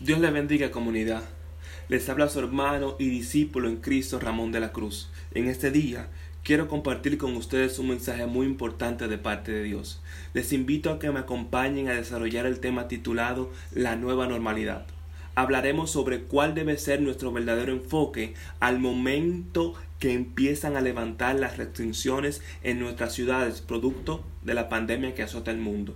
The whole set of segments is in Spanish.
Dios le bendiga comunidad. Les habla su hermano y discípulo en Cristo Ramón de la Cruz. En este día quiero compartir con ustedes un mensaje muy importante de parte de Dios. Les invito a que me acompañen a desarrollar el tema titulado La nueva normalidad. Hablaremos sobre cuál debe ser nuestro verdadero enfoque al momento que empiezan a levantar las restricciones en nuestras ciudades producto de la pandemia que azota el mundo.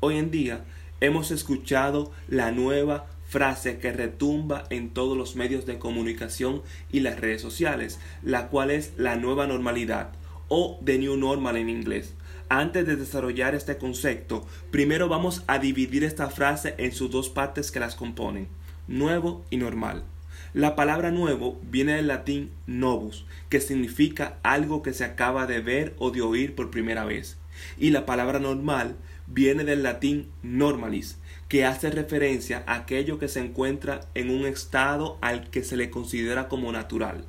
Hoy en día hemos escuchado la nueva frase que retumba en todos los medios de comunicación y las redes sociales, la cual es la nueva normalidad o the new normal en inglés. Antes de desarrollar este concepto, primero vamos a dividir esta frase en sus dos partes que las componen, nuevo y normal. La palabra nuevo viene del latín novus, que significa algo que se acaba de ver o de oír por primera vez. Y la palabra normal viene del latín normalis, que hace referencia a aquello que se encuentra en un estado al que se le considera como natural.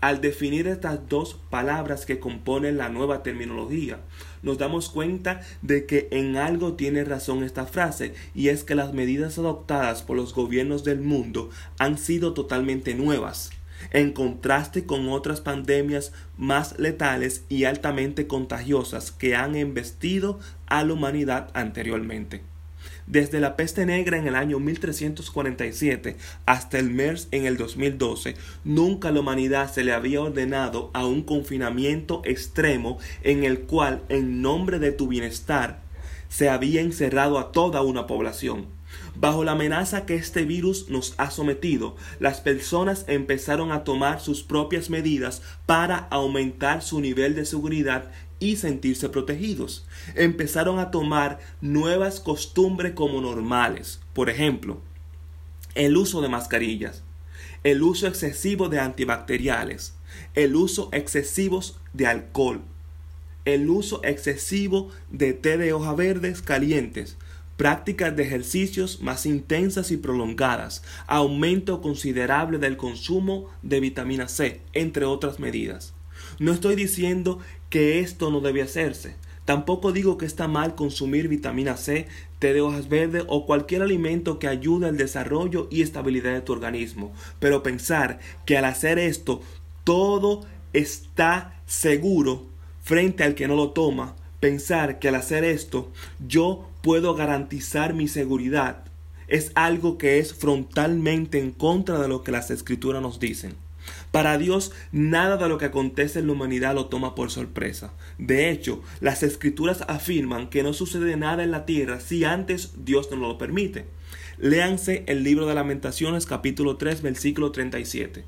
Al definir estas dos palabras que componen la nueva terminología, nos damos cuenta de que en algo tiene razón esta frase, y es que las medidas adoptadas por los gobiernos del mundo han sido totalmente nuevas en contraste con otras pandemias más letales y altamente contagiosas que han embestido a la humanidad anteriormente. Desde la peste negra en el año 1347 hasta el MERS en el 2012, nunca la humanidad se le había ordenado a un confinamiento extremo en el cual, en nombre de tu bienestar, se había encerrado a toda una población. Bajo la amenaza que este virus nos ha sometido, las personas empezaron a tomar sus propias medidas para aumentar su nivel de seguridad y sentirse protegidos. Empezaron a tomar nuevas costumbres como normales. Por ejemplo, el uso de mascarillas, el uso excesivo de antibacteriales, el uso excesivo de alcohol, el uso excesivo de té de hoja verdes calientes, prácticas de ejercicios más intensas y prolongadas, aumento considerable del consumo de vitamina C, entre otras medidas. No estoy diciendo que esto no debe hacerse. Tampoco digo que está mal consumir vitamina C, té de hojas verdes o cualquier alimento que ayude al desarrollo y estabilidad de tu organismo. Pero pensar que al hacer esto todo está seguro frente al que no lo toma, pensar que al hacer esto yo puedo garantizar mi seguridad, es algo que es frontalmente en contra de lo que las escrituras nos dicen. Para Dios, nada de lo que acontece en la humanidad lo toma por sorpresa. De hecho, las escrituras afirman que no sucede nada en la tierra si antes Dios no lo permite. Léanse el libro de Lamentaciones capítulo 3 versículo 37.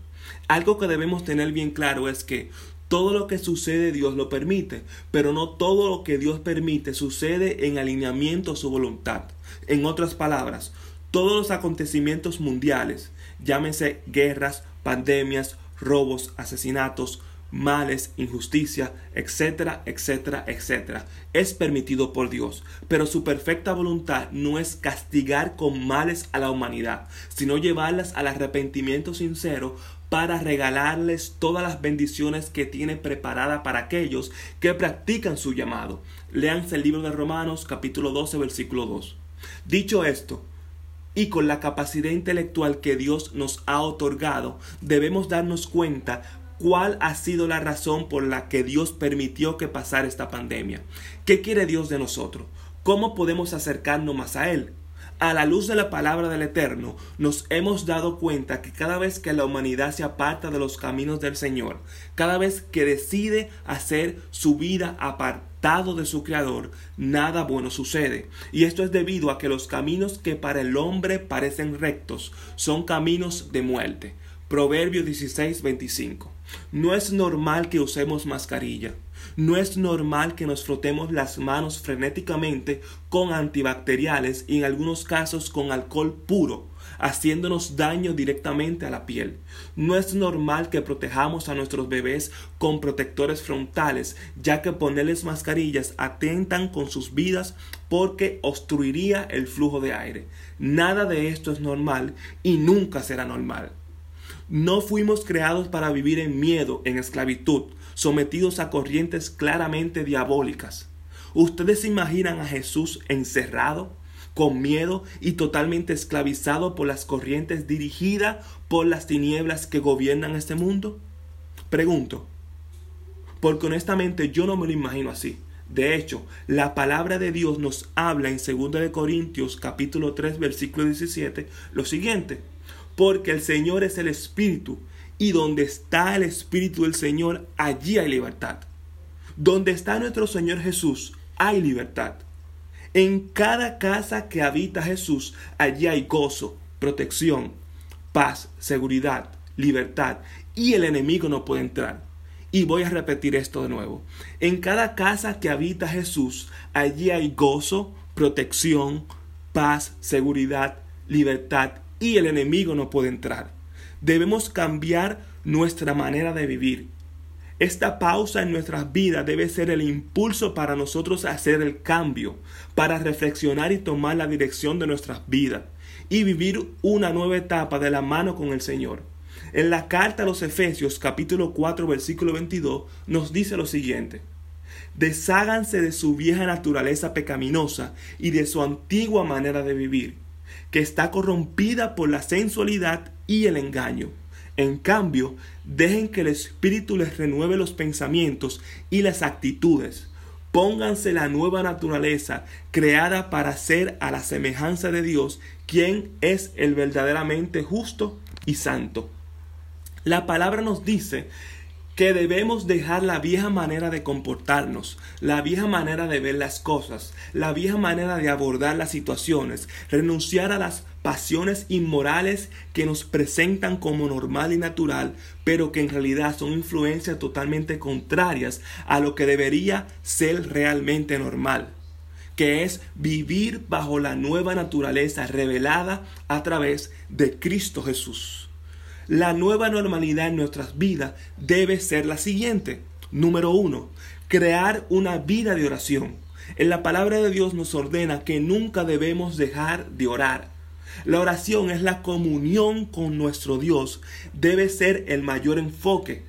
Algo que debemos tener bien claro es que todo lo que sucede Dios lo permite, pero no todo lo que Dios permite sucede en alineamiento a su voluntad. En otras palabras, todos los acontecimientos mundiales, llámense guerras, pandemias, robos, asesinatos, males, injusticia, etcétera, etcétera, etcétera. Es permitido por Dios, pero su perfecta voluntad no es castigar con males a la humanidad, sino llevarlas al arrepentimiento sincero para regalarles todas las bendiciones que tiene preparada para aquellos que practican su llamado. Leanse el libro de Romanos capítulo 12 versículo 2. Dicho esto, y con la capacidad intelectual que Dios nos ha otorgado, debemos darnos cuenta cuál ha sido la razón por la que Dios permitió que pasara esta pandemia. ¿Qué quiere Dios de nosotros? ¿Cómo podemos acercarnos más a Él? A la luz de la palabra del Eterno, nos hemos dado cuenta que cada vez que la humanidad se aparta de los caminos del Señor, cada vez que decide hacer su vida apartado de su Creador, nada bueno sucede. Y esto es debido a que los caminos que para el hombre parecen rectos son caminos de muerte. Proverbio 16, 25. No es normal que usemos mascarilla. No es normal que nos frotemos las manos frenéticamente con antibacteriales y en algunos casos con alcohol puro, haciéndonos daño directamente a la piel. No es normal que protejamos a nuestros bebés con protectores frontales, ya que ponerles mascarillas atentan con sus vidas porque obstruiría el flujo de aire. Nada de esto es normal y nunca será normal. No fuimos creados para vivir en miedo, en esclavitud, sometidos a corrientes claramente diabólicas. ¿Ustedes se imaginan a Jesús encerrado, con miedo y totalmente esclavizado por las corrientes dirigidas por las tinieblas que gobiernan este mundo? Pregunto, porque honestamente yo no me lo imagino así. De hecho, la palabra de Dios nos habla en 2 de Corintios capítulo 3 versículo 17 lo siguiente: porque el Señor es el espíritu y donde está el espíritu del Señor, allí hay libertad. Donde está nuestro Señor Jesús, hay libertad. En cada casa que habita Jesús, allí hay gozo, protección, paz, seguridad, libertad, y el enemigo no puede entrar. Y voy a repetir esto de nuevo. En cada casa que habita Jesús, allí hay gozo, protección, paz, seguridad, libertad, y el enemigo no puede entrar. Debemos cambiar nuestra manera de vivir. Esta pausa en nuestras vidas debe ser el impulso para nosotros hacer el cambio, para reflexionar y tomar la dirección de nuestras vidas y vivir una nueva etapa de la mano con el Señor. En la carta a los Efesios capítulo 4 versículo 22 nos dice lo siguiente. Desháganse de su vieja naturaleza pecaminosa y de su antigua manera de vivir, que está corrompida por la sensualidad y el engaño en cambio, dejen que el Espíritu les renueve los pensamientos y las actitudes. Pónganse la nueva naturaleza creada para ser a la semejanza de Dios, quien es el verdaderamente justo y santo. La palabra nos dice que debemos dejar la vieja manera de comportarnos, la vieja manera de ver las cosas, la vieja manera de abordar las situaciones, renunciar a las pasiones inmorales que nos presentan como normal y natural, pero que en realidad son influencias totalmente contrarias a lo que debería ser realmente normal que es vivir bajo la nueva naturaleza revelada a través de Cristo Jesús. La nueva normalidad en nuestras vidas debe ser la siguiente. Número uno, crear una vida de oración. En la palabra de Dios nos ordena que nunca debemos dejar de orar. La oración es la comunión con nuestro Dios. Debe ser el mayor enfoque.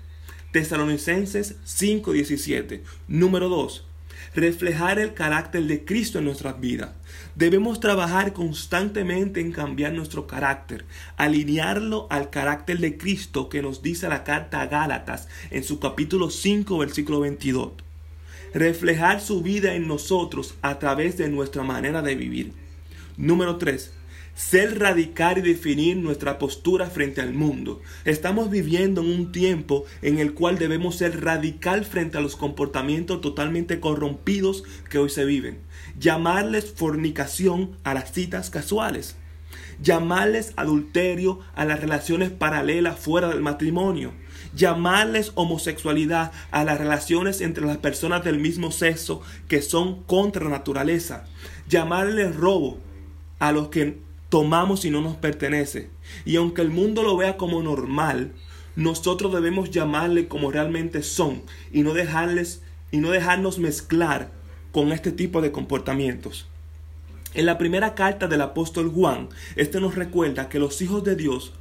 Tesalonicenses 5:17. Número 2 reflejar el carácter de Cristo en nuestras vidas. Debemos trabajar constantemente en cambiar nuestro carácter, alinearlo al carácter de Cristo que nos dice la carta a Gálatas en su capítulo 5, versículo 22. Reflejar su vida en nosotros a través de nuestra manera de vivir. Número 3 ser radical y definir nuestra postura frente al mundo. Estamos viviendo en un tiempo en el cual debemos ser radical frente a los comportamientos totalmente corrompidos que hoy se viven. Llamarles fornicación a las citas casuales. Llamarles adulterio a las relaciones paralelas fuera del matrimonio. Llamarles homosexualidad a las relaciones entre las personas del mismo sexo que son contra naturaleza. Llamarles robo a los que tomamos y no nos pertenece. Y aunque el mundo lo vea como normal, nosotros debemos llamarle como realmente son y no dejarles y no dejarnos mezclar con este tipo de comportamientos. En la primera carta del apóstol Juan, este nos recuerda que los hijos de Dios,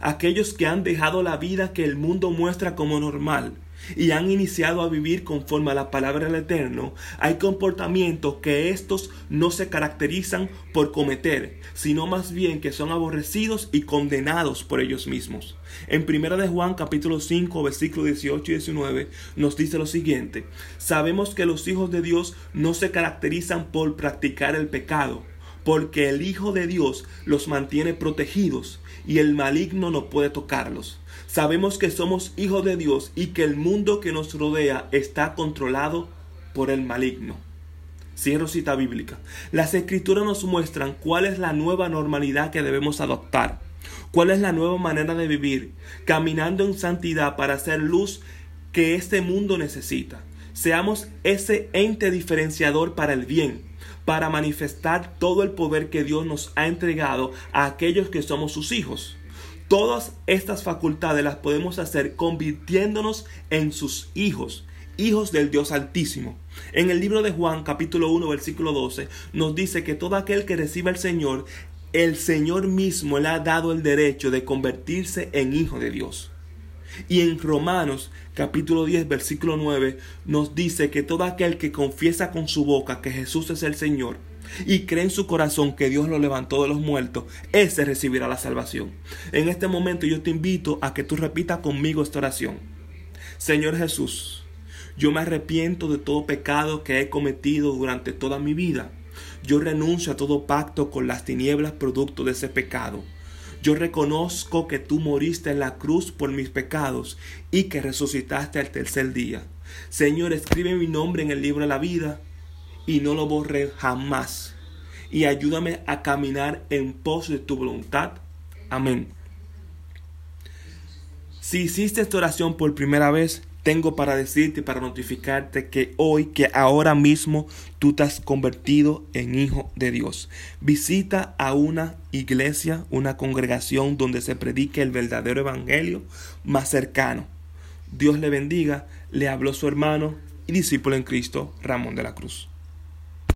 aquellos que han dejado la vida que el mundo muestra como normal, y han iniciado a vivir conforme a la palabra del Eterno, hay comportamientos que estos no se caracterizan por cometer, sino más bien que son aborrecidos y condenados por ellos mismos. En 1 de Juan capítulo 5 versículos 18 y 19 nos dice lo siguiente, sabemos que los hijos de Dios no se caracterizan por practicar el pecado, porque el Hijo de Dios los mantiene protegidos y el maligno no puede tocarlos. Sabemos que somos hijos de Dios y que el mundo que nos rodea está controlado por el maligno. Cierro cita bíblica. Las escrituras nos muestran cuál es la nueva normalidad que debemos adoptar, cuál es la nueva manera de vivir, caminando en santidad para hacer luz que este mundo necesita. Seamos ese ente diferenciador para el bien, para manifestar todo el poder que Dios nos ha entregado a aquellos que somos sus hijos. Todas estas facultades las podemos hacer convirtiéndonos en sus hijos, hijos del Dios Altísimo. En el libro de Juan capítulo 1 versículo 12 nos dice que todo aquel que reciba al Señor, el Señor mismo le ha dado el derecho de convertirse en hijo de Dios. Y en Romanos capítulo 10 versículo 9 nos dice que todo aquel que confiesa con su boca que Jesús es el Señor y cree en su corazón que Dios lo levantó de los muertos, ese recibirá la salvación. En este momento yo te invito a que tú repitas conmigo esta oración. Señor Jesús, yo me arrepiento de todo pecado que he cometido durante toda mi vida. Yo renuncio a todo pacto con las tinieblas producto de ese pecado. Yo reconozco que tú moriste en la cruz por mis pecados y que resucitaste al tercer día. Señor, escribe mi nombre en el libro de la vida y no lo borré jamás. Y ayúdame a caminar en pos de tu voluntad. Amén. Si hiciste esta oración por primera vez, tengo para decirte, para notificarte que hoy, que ahora mismo tú te has convertido en hijo de Dios. Visita a una iglesia, una congregación donde se predique el verdadero evangelio más cercano. Dios le bendiga, le habló su hermano y discípulo en Cristo, Ramón de la Cruz.